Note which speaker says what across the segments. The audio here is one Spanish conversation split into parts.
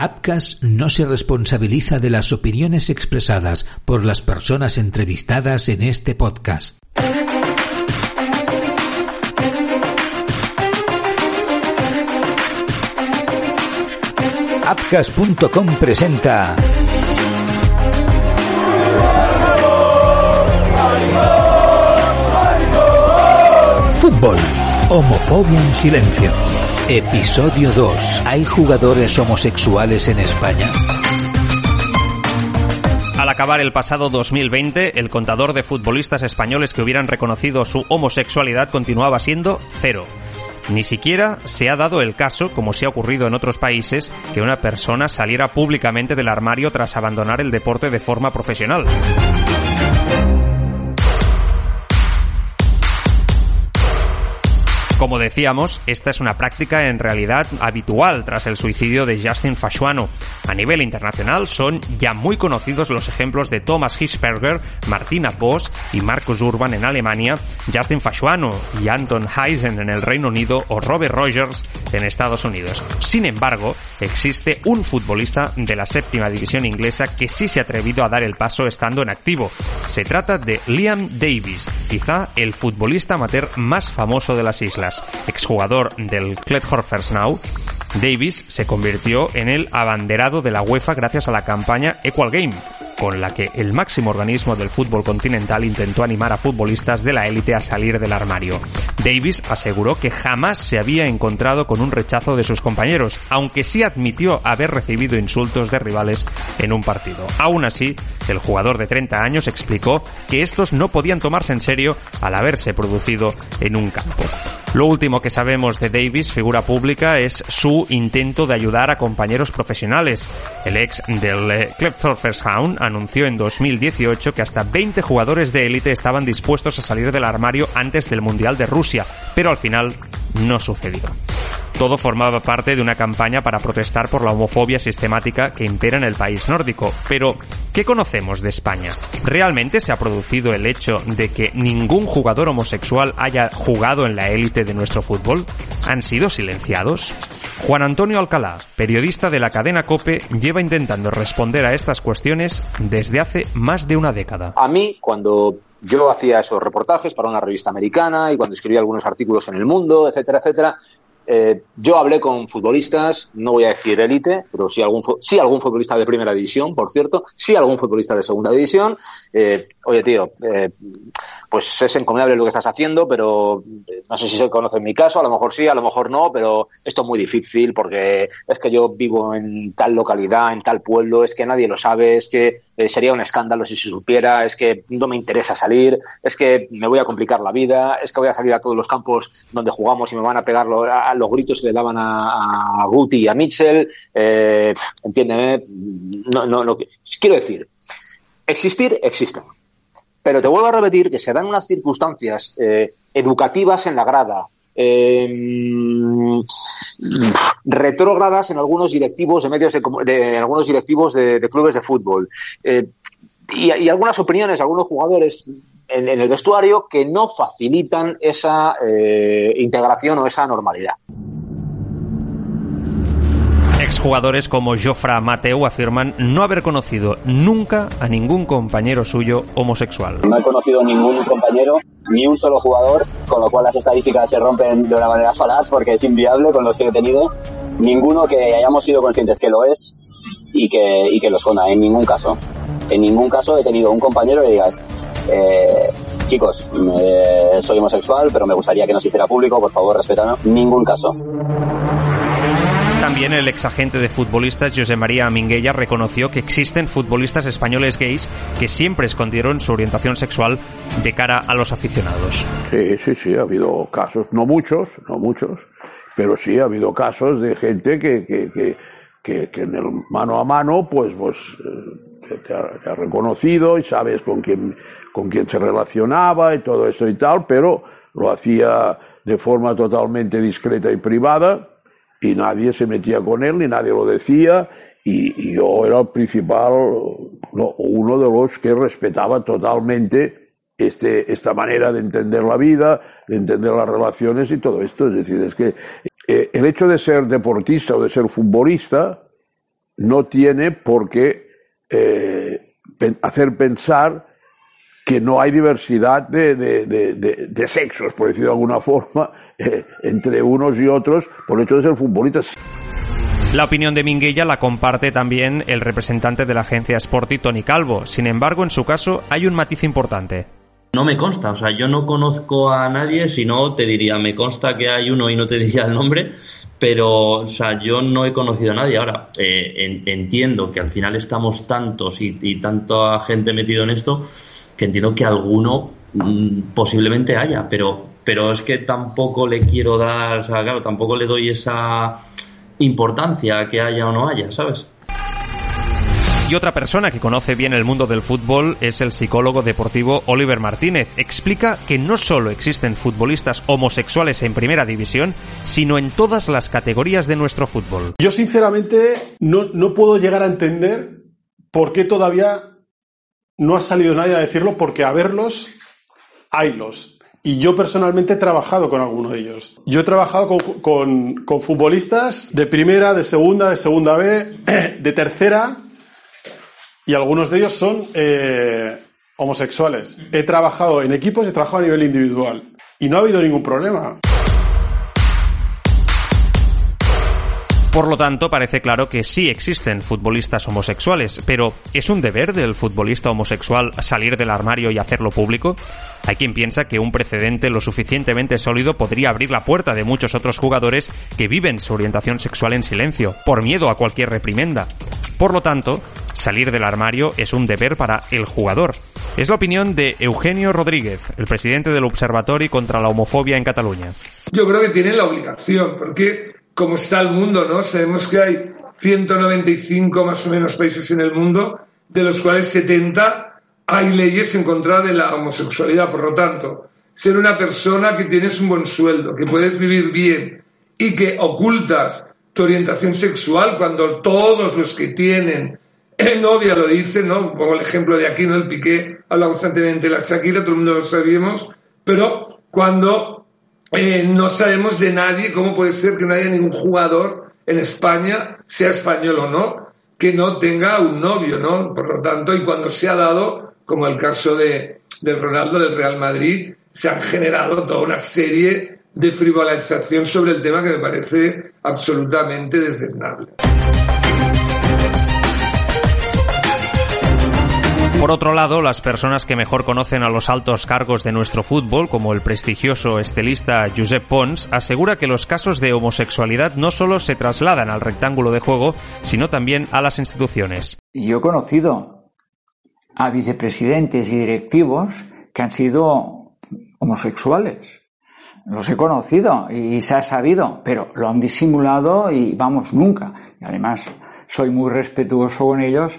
Speaker 1: Apcas no se responsabiliza de las opiniones expresadas por las personas entrevistadas en este podcast. Apcas.com presenta Fútbol. Homofobia en silencio. Episodio 2. ¿Hay jugadores homosexuales en España?
Speaker 2: Al acabar el pasado 2020, el contador de futbolistas españoles que hubieran reconocido su homosexualidad continuaba siendo cero. Ni siquiera se ha dado el caso, como se ha ocurrido en otros países, que una persona saliera públicamente del armario tras abandonar el deporte de forma profesional. Como decíamos, esta es una práctica en realidad habitual tras el suicidio de Justin Fashuano. A nivel internacional son ya muy conocidos los ejemplos de Thomas Hitzberger, Martina Voss y Marcus Urban en Alemania, Justin Fashuano y Anton Heisen en el Reino Unido o Robert Rogers en Estados Unidos. Sin embargo, existe un futbolista de la séptima división inglesa que sí se ha atrevido a dar el paso estando en activo. Se trata de Liam Davis, quizá el futbolista amateur más famoso de las islas exjugador del Now, Davis se convirtió en el abanderado de la UEFA gracias a la campaña Equal Game, con la que el máximo organismo del fútbol continental intentó animar a futbolistas de la élite a salir del armario. Davis aseguró que jamás se había encontrado con un rechazo de sus compañeros, aunque sí admitió haber recibido insultos de rivales en un partido. Aún así, el jugador de 30 años explicó que estos no podían tomarse en serio al haberse producido en un campo. Lo último que sabemos de Davis, figura pública, es su intento de ayudar a compañeros profesionales. El ex del eh, Hound anunció en 2018 que hasta 20 jugadores de élite estaban dispuestos a salir del armario antes del Mundial de Rusia, pero al final no sucedió. Todo formaba parte de una campaña para protestar por la homofobia sistemática que impera en el país nórdico. Pero, ¿qué conocemos de España? ¿Realmente se ha producido el hecho de que ningún jugador homosexual haya jugado en la élite de nuestro fútbol? ¿Han sido silenciados? Juan Antonio Alcalá, periodista de la cadena Cope, lleva intentando responder a estas cuestiones desde hace más de una década.
Speaker 3: A mí, cuando yo hacía esos reportajes para una revista americana y cuando escribía algunos artículos en El Mundo, etcétera, etcétera, eh, yo hablé con futbolistas, no voy a decir élite, pero sí algún, sí algún futbolista de primera división, por cierto, sí algún futbolista de segunda división. Eh, oye, tío, eh, pues es encomiable lo que estás haciendo, pero eh, no sé si se conoce en mi caso, a lo mejor sí, a lo mejor no, pero esto es muy difícil porque es que yo vivo en tal localidad, en tal pueblo, es que nadie lo sabe, es que eh, sería un escándalo si se supiera, es que no me interesa salir, es que me voy a complicar la vida, es que voy a salir a todos los campos donde jugamos y me van a pegar los gritos que le daban a, a Guti y a Mitchell, eh, entiéndeme, no, no, no, quiero decir, existir, existen pero te vuelvo a repetir que se dan unas circunstancias eh, educativas en la grada, eh, retrógradas en algunos directivos de medios de, algunos directivos de, clubes de fútbol eh, y, algunas opiniones, algunos jugadores en, en, el vestuario que no facilitan esa eh, integración o esa normalidad.
Speaker 2: Exjugadores como Jofra Mateu afirman no haber conocido nunca a ningún compañero suyo homosexual.
Speaker 4: No he conocido ningún compañero, ni un solo jugador, con lo cual las estadísticas se rompen de una manera falaz porque es inviable con los que he tenido. Ninguno que hayamos sido conscientes que lo es y que, y que lo esconda, en ningún caso. En ningún caso he tenido un compañero que digas, eh, chicos, soy homosexual, pero me gustaría que nos hiciera público, por favor, respetadme. Ningún caso.
Speaker 2: También el exagente de futbolistas José María Minguella reconoció que existen futbolistas españoles gays que siempre escondieron su orientación sexual de cara a los aficionados.
Speaker 5: Sí, sí, sí, ha habido casos, no muchos, no muchos, pero sí ha habido casos de gente que, que, que, que, en el mano a mano, pues, pues eh, te ha, reconocido y sabes con quién, con quién se relacionaba y todo eso y tal, pero lo hacía de forma totalmente discreta y privada y nadie se metía con él, ni nadie lo decía, y, yo era el principal, uno de los que respetaba totalmente este, esta manera de entender la vida, de entender las relaciones y todo esto. Es decir, es que eh, el hecho de ser deportista o de ser futbolista no tiene por qué eh, hacer pensar que no hay diversidad de, de, sexos, por decirlo de alguna forma, eh, entre unos y otros por el hecho de ser futbolistas.
Speaker 2: La opinión de Minguella la comparte también el representante de la agencia Sporty, Tony Calvo. Sin embargo, en su caso hay un matiz importante.
Speaker 6: No me consta, o sea, yo no conozco a nadie, si no te diría, me consta que hay uno y no te diría el nombre, pero, o sea, yo no he conocido a nadie. Ahora, eh, entiendo que al final estamos tantos y, y, tanta gente metido en esto que entiendo que alguno mm, posiblemente haya, pero, pero es que tampoco le quiero dar, o sea, claro, tampoco le doy esa importancia que haya o no haya, ¿sabes?
Speaker 2: Y otra persona que conoce bien el mundo del fútbol es el psicólogo deportivo Oliver Martínez. Explica que no solo existen futbolistas homosexuales en primera división, sino en todas las categorías de nuestro fútbol.
Speaker 7: Yo sinceramente no, no puedo llegar a entender por qué todavía no ha salido nadie a decirlo, porque a verlos, haylos. Y yo personalmente he trabajado con alguno de ellos. Yo he trabajado con, futbolistas de primera, de segunda, de segunda B, de tercera, y algunos de ellos son eh, homosexuales. He trabajado en equipos y he trabajado a nivel individual. Y no ha habido ningún problema.
Speaker 2: Por lo tanto, parece claro que sí existen futbolistas homosexuales, pero ¿es un deber del futbolista homosexual salir del armario y hacerlo público? Hay quien piensa que un precedente lo suficientemente sólido podría abrir la puerta de muchos otros jugadores que viven su orientación sexual en silencio, por miedo a cualquier reprimenda. Por lo tanto, salir del armario es un deber para el jugador. Es la opinión de Eugenio Rodríguez, el presidente del Observatorio contra la Homofobia en Cataluña.
Speaker 8: Yo creo que tiene la obligación, porque como está el mundo, ¿no? Sabemos que hay 195 más o menos países en el mundo, de los cuales 70 hay leyes en contra de la homosexualidad. Por lo tanto, ser una persona que tienes un buen sueldo, que puedes vivir bien y que ocultas tu orientación sexual cuando todos los que tienen novia lo dicen, ¿no? Pongo el ejemplo de aquí, ¿no? El Piqué habla constantemente de la Shakira, todo el mundo lo sabíamos, pero cuando eh, no sabemos de nadie cómo puede ser que no haya ningún jugador en España, sea español o no, que no tenga un novio, ¿no? Por lo tanto, y cuando se ha dado, como el caso de, Ronaldo del Real Madrid, se han generado toda una serie de frivolización sobre el tema que me parece absolutamente desdeñable.
Speaker 2: Por otro lado, las personas que mejor conocen a los altos cargos de nuestro fútbol, como el prestigioso estelista Josep Pons, asegura que los casos de homosexualidad no solo se trasladan al rectángulo de juego, sino también a las instituciones.
Speaker 9: Yo he conocido a vicepresidentes y directivos que han sido homosexuales. Los he conocido y se ha sabido, pero lo han disimulado y vamos, nunca. Y además, soy muy respetuoso con ellos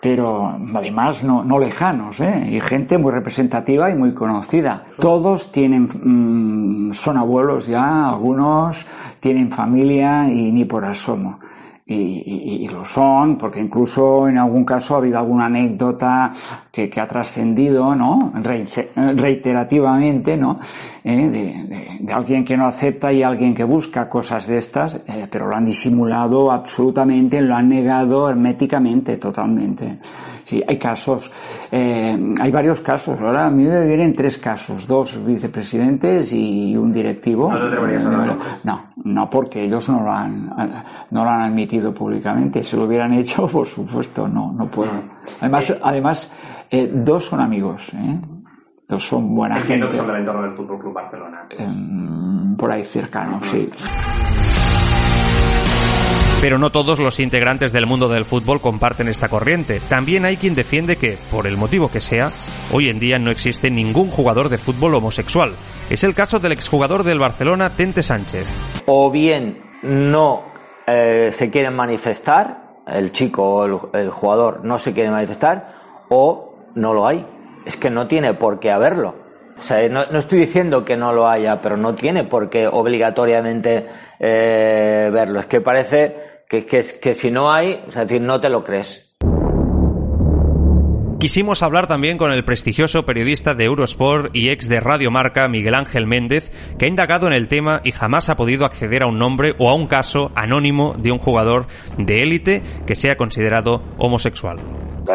Speaker 9: pero además no, no lejanos, ¿eh? y gente muy representativa y muy conocida. Todos tienen, mm, son abuelos ya, algunos tienen familia y ni por asomo y, lo son, porque incluso en algún caso ha habido alguna anécdota que, ha trascendido, ¿no? reiterativamente, ¿no? Eh, de, alguien que no acepta y alguien que busca cosas de estas, eh, pero lo han disimulado absolutamente, lo han negado herméticamente, totalmente. Sí, hay casos, eh, hay varios casos. Ahora a mí me vienen tres casos, dos vicepresidentes y un directivo.
Speaker 2: ¿No
Speaker 9: No, no, porque ellos no lo han, no lo han admitido públicamente. Si lo hubieran hecho, por supuesto, no, no puedo. Además, además, eh, dos son amigos, ¿eh? Dos son buena
Speaker 2: Entiendo que son del entorno del Fútbol Club Barcelona.
Speaker 9: Em, por ahí cercano, sí.
Speaker 2: Pero no todos los integrantes del mundo del fútbol comparten esta corriente. También hay quien defiende que, por el motivo que sea, hoy en día no existe ningún jugador de fútbol homosexual. Es el caso del exjugador del Barcelona, Tente Sánchez.
Speaker 10: O bien no eh, se quieren manifestar, el chico o el, jugador no se quiere manifestar, o no lo hay. Es que no tiene por qué haberlo. O sea, no, estoy diciendo que no lo haya, pero no tiene por qué obligatoriamente eh, verlo. Es que parece que, que, que si no hay, es decir, no te lo crees.
Speaker 2: Quisimos hablar también con el prestigioso periodista de Eurosport y ex de Radio Marca, Miguel Ángel Méndez, que ha indagado en el tema y jamás ha podido acceder a un nombre o a un caso anónimo de un jugador de élite que sea considerado homosexual.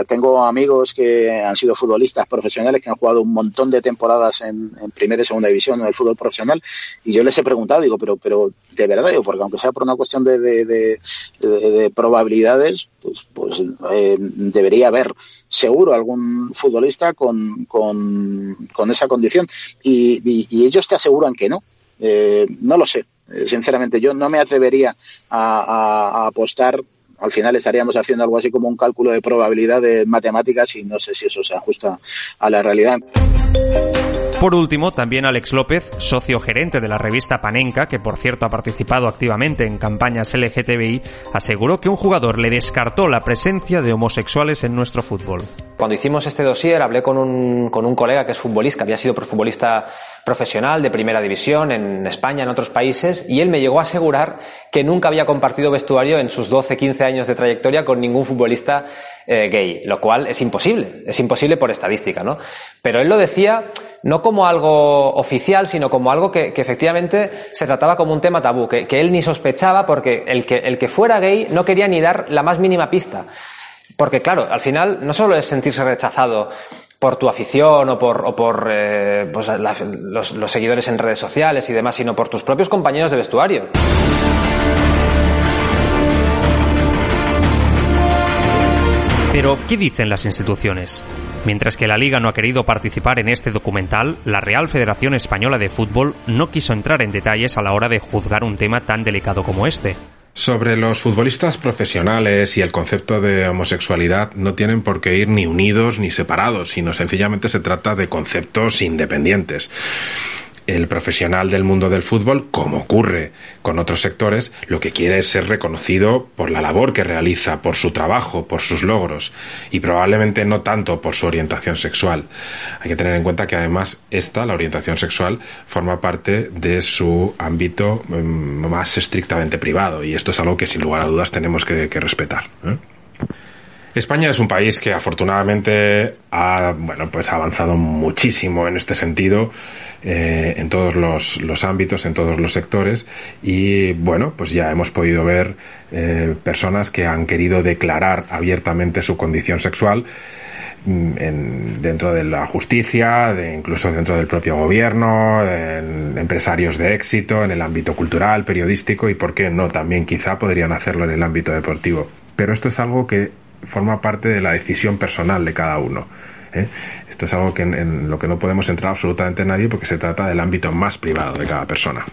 Speaker 11: Tengo amigos que han sido futbolistas profesionales que han jugado un montón de temporadas en, primera y segunda división en el fútbol profesional y yo les he preguntado, digo, pero, pero de verdad, digo, porque aunque sea por una cuestión de, de, probabilidades, pues, pues eh, debería haber seguro algún futbolista con, con, esa condición. Y, ellos te aseguran que no. Eh, no lo sé, eh, sinceramente, yo no me atrevería a apostar al final estaríamos haciendo algo así como un cálculo de probabilidad de matemáticas y no sé si eso se ajusta a la realidad.
Speaker 2: Por último, también Alex López, socio gerente de la revista Panenka, que por cierto ha participado activamente en campañas LGTBI, aseguró que un jugador le descartó la presencia de homosexuales en nuestro fútbol.
Speaker 12: Cuando hicimos este dossier hablé con un, con un colega que es futbolista, había sido futbolista profesional de primera división en España, en otros países, y él me llegó a asegurar que nunca había compartido vestuario en sus 12, 15 años de trayectoria con ningún futbolista eh, gay, lo cual es imposible, es imposible por estadística, ¿no? Pero él lo decía no como algo oficial, sino como algo que, efectivamente se trataba como un tema tabú, que, que, él ni sospechaba porque el que, el que fuera gay no quería ni dar la más mínima pista. Porque claro, al final no solo es sentirse rechazado por tu afición o por, o por eh, pues, los, los seguidores en redes sociales y demás, sino por tus propios compañeros de vestuario.
Speaker 2: Pero, ¿qué dicen las instituciones? Mientras que la Liga no ha querido participar en este documental, la Real Federación Española de Fútbol no quiso entrar en detalles a la hora de juzgar un tema tan delicado como este.
Speaker 13: Sobre los futbolistas profesionales y el concepto de homosexualidad no tienen por qué ir ni unidos ni separados, sino sencillamente se trata de conceptos independientes el profesional del mundo del fútbol, como ocurre con otros sectores, lo que quiere es ser reconocido por la labor que realiza, por su trabajo, por sus logros y probablemente no tanto por su orientación sexual. Hay que tener en cuenta que además esta, la orientación sexual, forma parte de su ámbito mm, más estrictamente privado y esto es algo que sin lugar a dudas tenemos que, respetar. ¿eh? España es un país que afortunadamente ha bueno pues avanzado muchísimo en este sentido eh, en todos los, ámbitos, en todos los sectores y bueno pues ya hemos podido ver eh, personas que han querido declarar abiertamente su condición sexual mm, en, dentro de la justicia, de, incluso dentro del propio gobierno, en empresarios de éxito, en el ámbito cultural, periodístico y, por qué no, también quizá podrían hacerlo en el ámbito deportivo. Pero esto es algo que forma parte de la decisión personal de cada uno. ¿eh? Esto es algo que en, lo que no podemos entrar absolutamente nadie porque se trata del ámbito más privado de cada persona.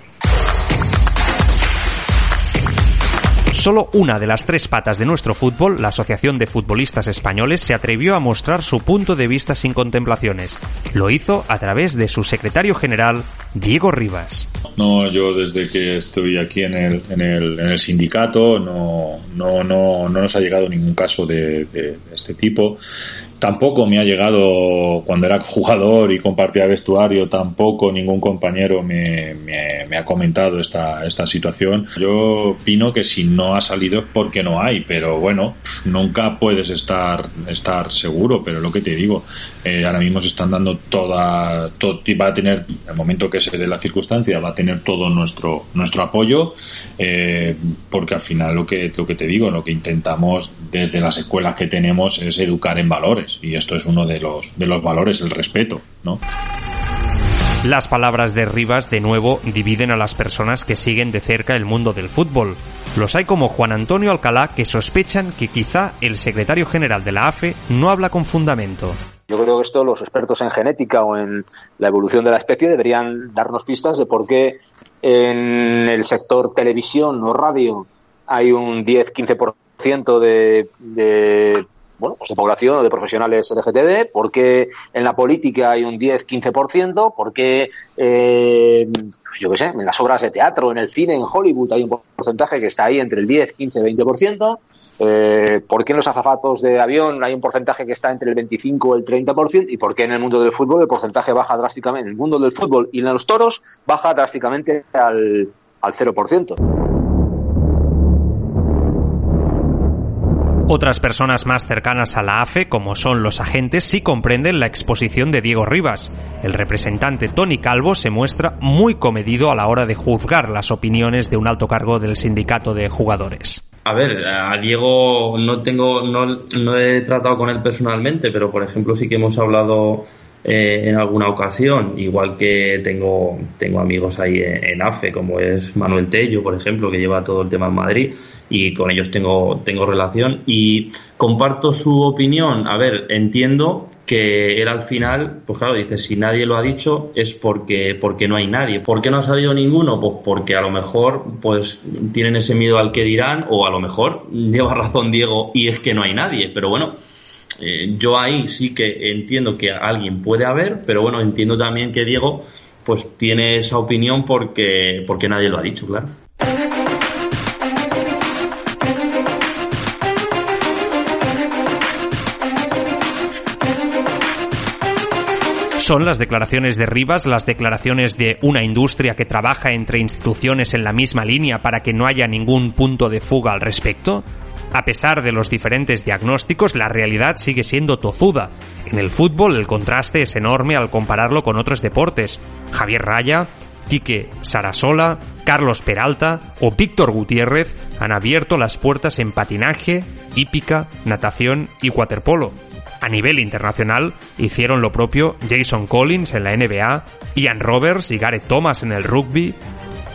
Speaker 2: Solo una de las tres patas de nuestro fútbol, la Asociación de Futbolistas Españoles, se atrevió a mostrar su punto de vista sin contemplaciones. Lo hizo a través de su secretario general, Diego Rivas.
Speaker 14: No, yo desde que estoy aquí en el, en el, sindicato no, no, no, no, nos ha llegado ningún caso de este tipo. Tampoco me ha llegado cuando era jugador y compartía vestuario, tampoco ningún compañero me, me, ha comentado esta, esta situación. Yo opino que si no ha salido es porque no hay, pero bueno, nunca puedes estar, estar seguro, pero lo que te digo, eh, ahora mismo se están dando toda, todo, va a tener, el momento que se dé la circunstancia, va a tener todo nuestro, nuestro apoyo, eh, porque al final lo que, lo que te digo, lo que intentamos desde las escuelas que tenemos es educar en valores y esto es uno de los, de los valores, el respeto, ¿no?
Speaker 2: Las palabras de Rivas de nuevo dividen a las personas que siguen de cerca el mundo del fútbol. Los hay como Juan Antonio Alcalá que sospechan que quizá el secretario general de la AFE no habla con fundamento.
Speaker 3: Yo creo que esto los expertos en genética o en la evolución de la especie deberían darnos pistas de por qué en el sector televisión o radio hay un 10-15% de, de bueno, pues de población de profesionales LGTB, porque en la política hay un 10-15%, porque, eh, yo qué sé, en las obras de teatro, en el cine, en Hollywood hay un porcentaje que está ahí entre el 10, 15, 20%, eh, por qué en los azafatos de avión hay un porcentaje que está entre el 25 y el 30%, y por qué en el mundo del fútbol el porcentaje baja drásticamente, en el mundo del fútbol y en los toros baja drásticamente al, al 0%.
Speaker 2: Otras personas más cercanas a la AFE, como son los agentes, sí comprenden la exposición de Diego Rivas. El representante Tony Calvo se muestra muy comedido a la hora de juzgar las opiniones de un alto cargo del sindicato de jugadores.
Speaker 6: A ver, a Diego no tengo, no, no he tratado con él personalmente, pero por ejemplo sí que hemos hablado eh, en alguna ocasión, igual que tengo, tengo amigos ahí en, AFE, como es Manuel Tello, por ejemplo, que lleva todo el tema en Madrid, y con ellos tengo, tengo relación. Y comparto su opinión. A ver, entiendo que él al final, pues claro, dice, si nadie lo ha dicho es porque, porque no hay nadie. ¿Por qué no ha salido ninguno? Pues porque a lo mejor pues tienen ese miedo al que dirán o a lo mejor lleva razón Diego y es que no hay nadie. Pero bueno, eh, yo ahí sí que entiendo que alguien puede haber, pero bueno, entiendo también que Diego pues tiene esa opinión porque, porque nadie lo ha dicho, claro.
Speaker 2: Son las declaraciones de Rivas, las declaraciones de una industria que trabaja entre instituciones en la misma línea para que no haya ningún punto de fuga al respecto. A pesar de los diferentes diagnósticos, la realidad sigue siendo tozuda. En el fútbol el contraste es enorme al compararlo con otros deportes. Javier Raya, Quique Sarasola, Carlos Peralta o Víctor Gutiérrez han abierto las puertas en patinaje, hípica, natación y waterpolo. A nivel internacional hicieron lo propio Jason Collins en la NBA, Ian Roberts y Gareth Thomas en el rugby,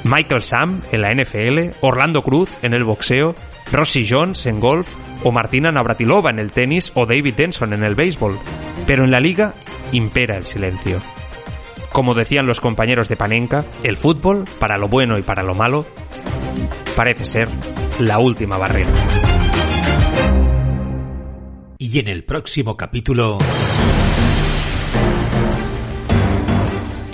Speaker 2: Michael Sam en la NFL, Orlando Cruz en el boxeo, Rossi Jones en golf o Martina Navratilova en el tenis o David Denson en el béisbol. Pero en la liga impera el silencio. Como decían los compañeros de Panenka, el fútbol, para lo bueno y para lo malo, parece ser la última barrera.
Speaker 1: Y en el próximo capítulo...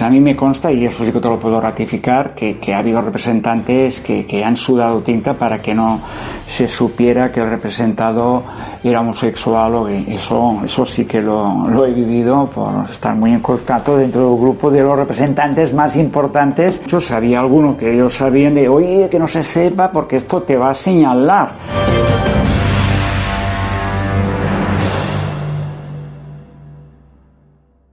Speaker 9: A mí me consta, y eso sí que te lo puedo ratificar, que, ha habido representantes que, han sudado tinta para que no se supiera que el representado era homosexual o Eso, eso sí que lo, he vivido por estar muy en contacto dentro del grupo de los representantes más importantes. Yo sabía alguno que ellos sabían de, oye, que no se sepa porque esto te va a señalar.